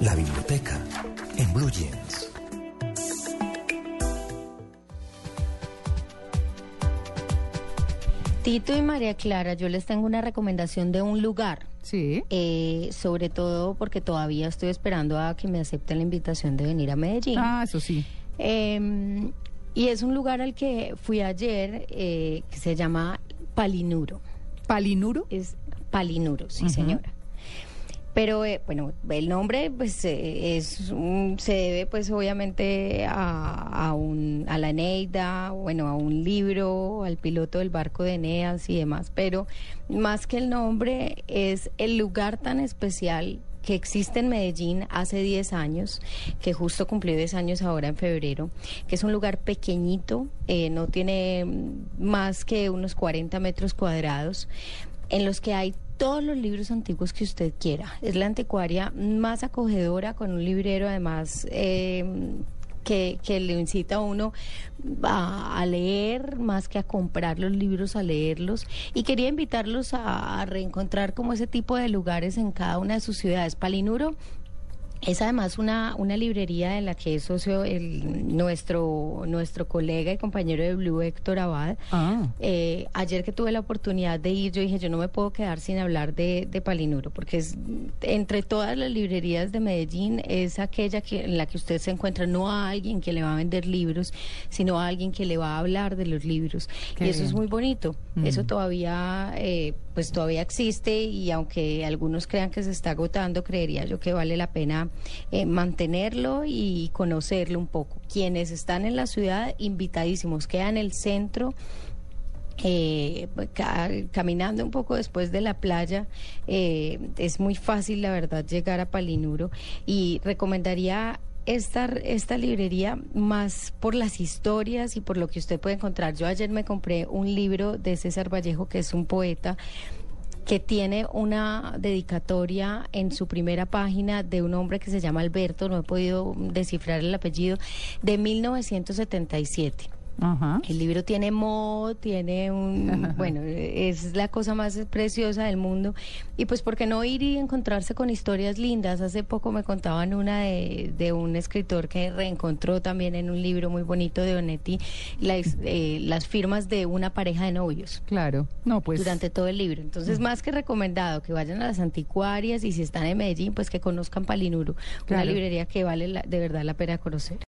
La biblioteca en Blue Jeans. Tito y María Clara, yo les tengo una recomendación de un lugar. Sí. Eh, sobre todo porque todavía estoy esperando a que me acepten la invitación de venir a Medellín. Ah, eso sí. Eh, y es un lugar al que fui ayer eh, que se llama Palinuro. ¿Palinuro? Es Palinuro, sí, señora. Pero eh, bueno, el nombre pues eh, es un- se debe pues obviamente a, a, un, a la Eneida, bueno, a un libro, al piloto del barco de Eneas y demás. Pero más que el nombre es el lugar tan especial que existe en Medellín hace 10 años, que justo cumplió 10 años ahora en febrero, que es un lugar pequeñito, eh, no tiene mm, más que unos 40 metros cuadrados, en los que hay todos los libros antiguos que usted quiera. Es la anticuaria más acogedora, con un librero además eh, que, que le incita a uno a, a leer más que a comprar los libros, a leerlos. Y quería invitarlos a, a reencontrar como ese tipo de lugares en cada una de sus ciudades. Palinuro es además una, una librería en la que es socio el, nuestro, nuestro colega y compañero de Blue, Héctor Abad. Ah. Eh, ayer que tuve la oportunidad de ir, yo dije, yo no me puedo quedar sin hablar de, de Palinuro, porque es entre todas las librerías de Medellín, es aquella que, en la que usted se encuentra no a alguien que le va a vender libros, sino a alguien que le va a hablar de los libros. Qué y eso es muy bonito. Eso todavía, eh, pues todavía existe y aunque algunos crean que se está agotando, creería yo que vale la pena eh, mantenerlo y conocerlo un poco. Quienes están en la ciudad, invitadísimos, queda en el centro. eh, ca- caminando un poco después de la playa eh, es muy fácil la verdad llegar a Palinuro y recomendaría esta, esta librería más por las historias y por lo que usted puede encontrar. Yo ayer me compré un libro de César Vallejo, que es un poeta, que tiene una dedicatoria en su primera página de un hombre que se llama Alberto, no he podido descifrar el apellido, de 1977. Ajá. El libro tiene mo, tiene un, bueno, es la cosa más preciosa del mundo. Y pues, ¿por qué no ir y encontrarse con historias lindas? Hace poco me contaban una de, de un escritor que reencontró también en un libro muy bonito de Onetti las, eh, las firmas de una pareja de novios Claro. No, pues. durante todo el libro. Entonces, más que recomendado que vayan a las anticuarias y si están en Medellín, pues que conozcan Palinuro, una librería que vale la- de verdad la pena conocer.